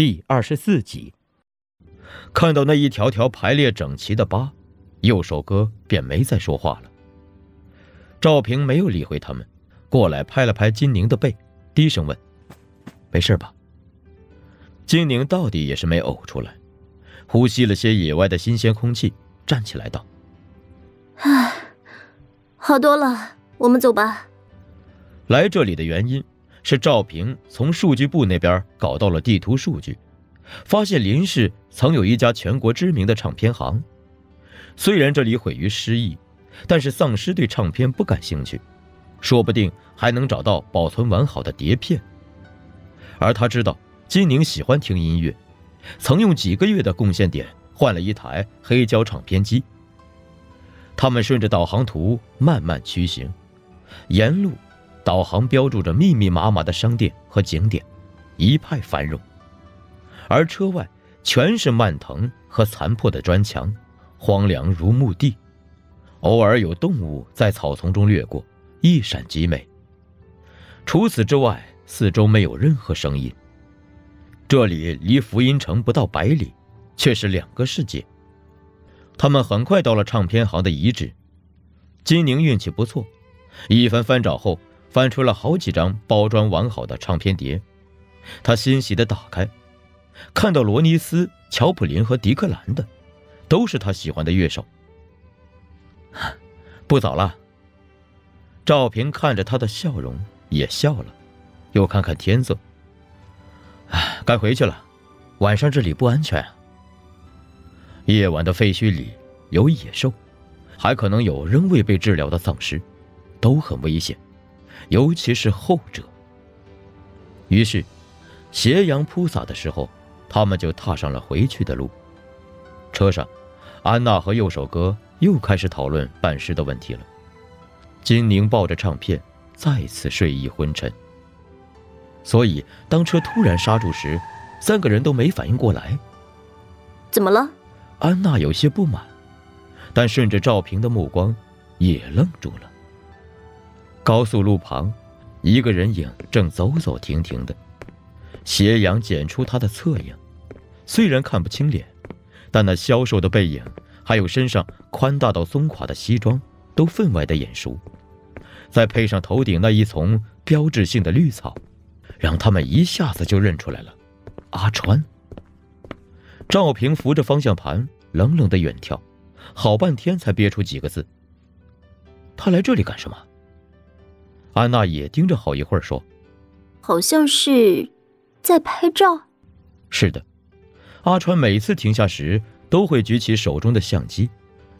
第二十四集，看到那一条条排列整齐的疤，右手哥便没再说话了。赵平没有理会他们，过来拍了拍金宁的背，低声问：“没事吧？”金宁到底也是没呕出来，呼吸了些野外的新鲜空气，站起来道：“唉，好多了，我们走吧。”来这里的原因。是赵平从数据部那边搞到了地图数据，发现林氏曾有一家全国知名的唱片行。虽然这里毁于失忆，但是丧尸对唱片不感兴趣，说不定还能找到保存完好的碟片。而他知道金宁喜欢听音乐，曾用几个月的贡献点换了一台黑胶唱片机。他们顺着导航图慢慢驱行，沿路。导航标注着密密麻麻的商店和景点，一派繁荣，而车外全是蔓藤和残破的砖墙，荒凉如墓地。偶尔有动物在草丛中掠过，一闪即没。除此之外，四周没有任何声音。这里离福音城不到百里，却是两个世界。他们很快到了唱片行的遗址。金宁运气不错，一番翻找后。翻出了好几张包装完好的唱片碟，他欣喜地打开，看到罗尼斯、乔普林和迪克兰的，都是他喜欢的乐手。不早了。赵平看着他的笑容也笑了，又看看天色，唉，该回去了，晚上这里不安全。夜晚的废墟里有野兽，还可能有仍未被治疗的丧尸，都很危险。尤其是后者。于是，斜阳铺洒的时候，他们就踏上了回去的路。车上，安娜和右手哥又开始讨论办事的问题了。金宁抱着唱片，再次睡意昏沉。所以，当车突然刹住时，三个人都没反应过来。怎么了？安娜有些不满，但顺着赵平的目光，也愣住了。高速路旁，一个人影正走走停停的，斜阳剪出他的侧影，虽然看不清脸，但那消瘦的背影，还有身上宽大到松垮的西装，都分外的眼熟。再配上头顶那一丛标志性的绿草，让他们一下子就认出来了，阿川。赵平扶着方向盘，冷冷的远眺，好半天才憋出几个字：“他来这里干什么？”安娜也盯着好一会儿，说：“好像是在拍照。”是的，阿川每次停下时都会举起手中的相机，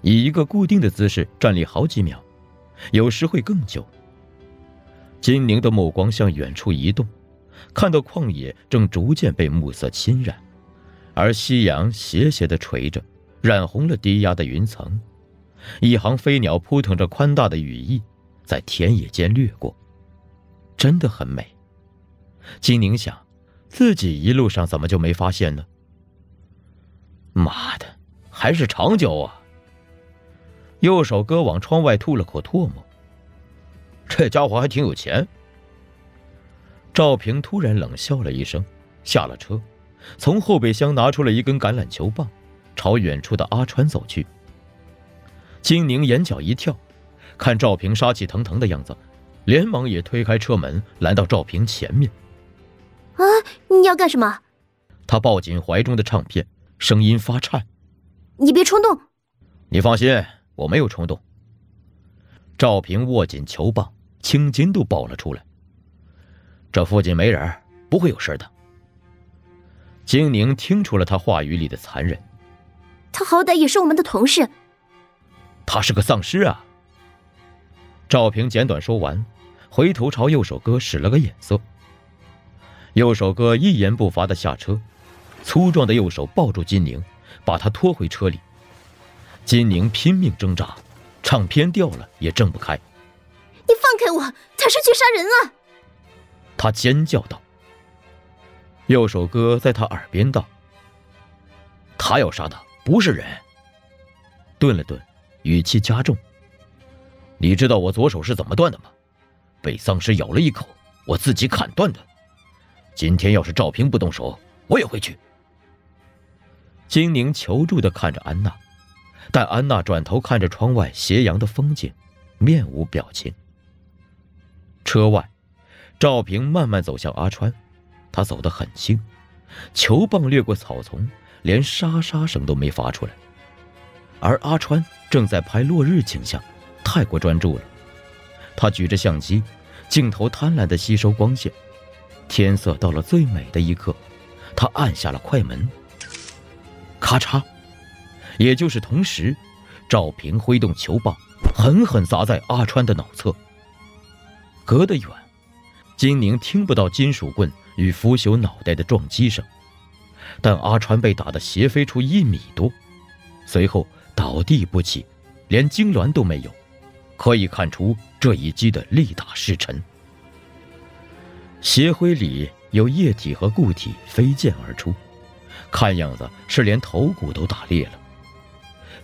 以一个固定的姿势站立好几秒，有时会更久。金宁的目光向远处移动，看到旷野正逐渐被暮色侵染，而夕阳斜斜的垂着，染红了低压的云层，一行飞鸟扑腾着宽大的羽翼。在田野间掠过，真的很美。金宁想，自己一路上怎么就没发现呢？妈的，还是长焦啊！右手哥往窗外吐了口唾沫。这家伙还挺有钱。赵平突然冷笑了一声，下了车，从后备箱拿出了一根橄榄球棒，朝远处的阿川走去。金宁眼角一跳。看赵平杀气腾腾的样子，连忙也推开车门，来到赵平前面。啊，你要干什么？他抱紧怀中的唱片，声音发颤：“你别冲动。”你放心，我没有冲动。赵平握紧球棒，青筋都爆了出来。这附近没人，不会有事的。金宁听出了他话语里的残忍。他好歹也是我们的同事。他是个丧尸啊！赵平简短说完，回头朝右手哥使了个眼色。右手哥一言不发的下车，粗壮的右手抱住金宁，把他拖回车里。金宁拼命挣扎，唱片掉了也挣不开。你放开我！他是去杀人啊！他尖叫道。右手哥在他耳边道：“他要杀的不是人。”顿了顿，语气加重。你知道我左手是怎么断的吗？被丧尸咬了一口，我自己砍断的。今天要是赵平不动手，我也会去。金宁求助的看着安娜，但安娜转头看着窗外斜阳的风景，面无表情。车外，赵平慢慢走向阿川，他走得很轻，球棒掠过草丛，连沙沙声都没发出来。而阿川正在拍落日景象，太过专注了。他举着相机，镜头贪婪地吸收光线。天色到了最美的一刻，他按下了快门。咔嚓，也就是同时，赵平挥动球棒，狠狠砸在阿川的脑侧。隔得远，金宁听不到金属棍与腐朽脑袋的撞击声，但阿川被打得斜飞出一米多，随后倒地不起，连痉挛都没有，可以看出这一击的力大势沉。斜灰里有液体和固体飞溅而出。看样子是连头骨都打裂了，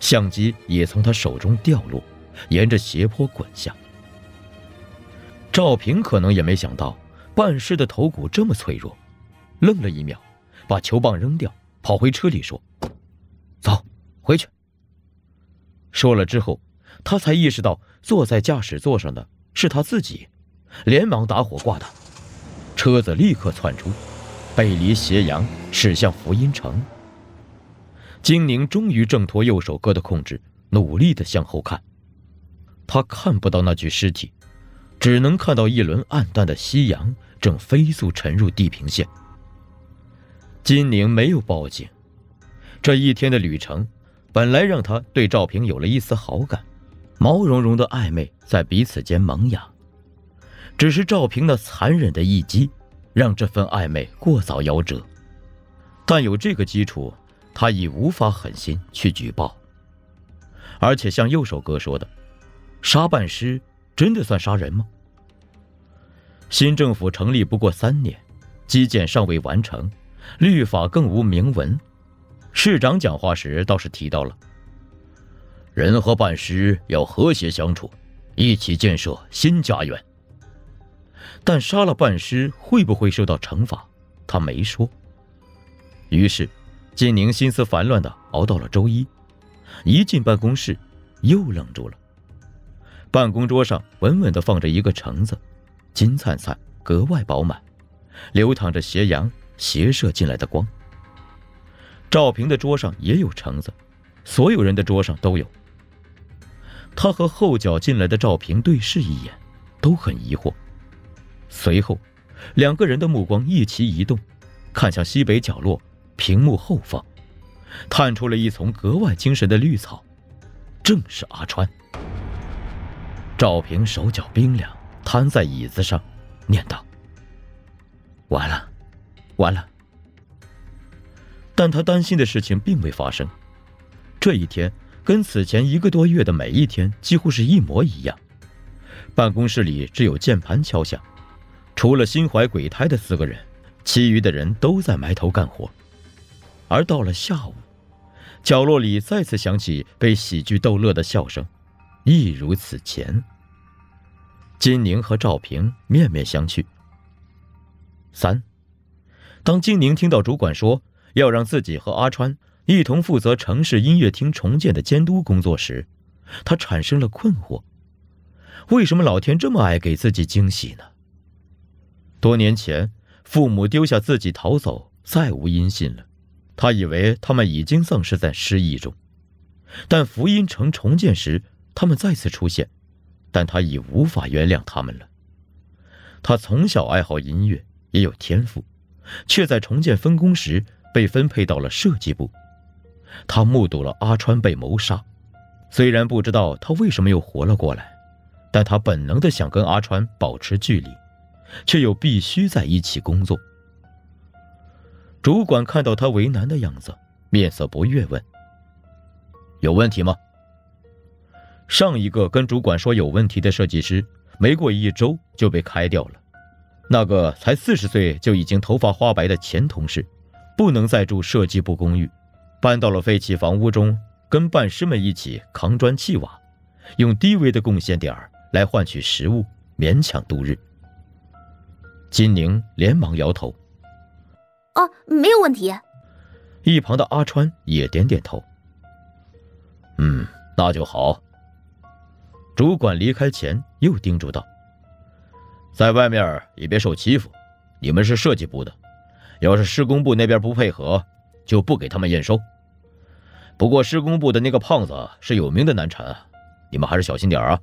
相机也从他手中掉落，沿着斜坡滚下。赵平可能也没想到半尸的头骨这么脆弱，愣了一秒，把球棒扔掉，跑回车里说：“走，回去。”说了之后，他才意识到坐在驾驶座上的是他自己，连忙打火挂挡，车子立刻窜出。背离斜阳，驶向福音城。金宁终于挣脱右手哥的控制，努力的向后看。他看不到那具尸体，只能看到一轮暗淡的夕阳正飞速沉入地平线。金宁没有报警。这一天的旅程，本来让他对赵平有了一丝好感，毛茸茸的暧昧在彼此间萌芽。只是赵平那残忍的一击。让这份暧昧过早夭折，但有这个基础，他已无法狠心去举报。而且像右手哥说的，杀半尸真的算杀人吗？新政府成立不过三年，基建尚未完成，律法更无明文。市长讲话时倒是提到了，人和半尸要和谐相处，一起建设新家园。但杀了半尸会不会受到惩罚？他没说。于是，金宁心思烦乱的熬到了周一，一进办公室，又愣住了。办公桌上稳稳的放着一个橙子，金灿灿，格外饱满，流淌着斜阳斜射进来的光。赵平的桌上也有橙子，所有人的桌上都有。他和后脚进来的赵平对视一眼，都很疑惑。随后，两个人的目光一齐移动，看向西北角落屏幕后方，探出了一丛格外精神的绿草，正是阿川。赵平手脚冰凉，瘫在椅子上，念道：“完了，完了。”但他担心的事情并未发生。这一天跟此前一个多月的每一天几乎是一模一样。办公室里只有键盘敲响。除了心怀鬼胎的四个人，其余的人都在埋头干活。而到了下午，角落里再次响起被喜剧逗乐的笑声，一如此前。金宁和赵平面面相觑。三，当金宁听到主管说要让自己和阿川一同负责城市音乐厅重建的监督工作时，他产生了困惑：为什么老天这么爱给自己惊喜呢？多年前，父母丢下自己逃走，再无音信了。他以为他们已经丧失在失忆中，但福音城重建时，他们再次出现，但他已无法原谅他们了。他从小爱好音乐，也有天赋，却在重建分工时被分配到了设计部。他目睹了阿川被谋杀，虽然不知道他为什么又活了过来，但他本能的想跟阿川保持距离。却又必须在一起工作。主管看到他为难的样子，面色不悦，问：“有问题吗？”上一个跟主管说有问题的设计师，没过一周就被开掉了。那个才四十岁就已经头发花白的前同事，不能再住设计部公寓，搬到了废弃房屋中，跟半师们一起扛砖砌瓦，用低微的贡献点儿来换取食物，勉强度日。金宁连忙摇头：“哦，没有问题。一旁的阿川也点点头。嗯，那就好。主管离开前又叮嘱道：“在外面也别受欺负，你们是设计部的，要是施工部那边不配合，就不给他们验收。不过施工部的那个胖子是有名的难缠，你们还是小心点啊。”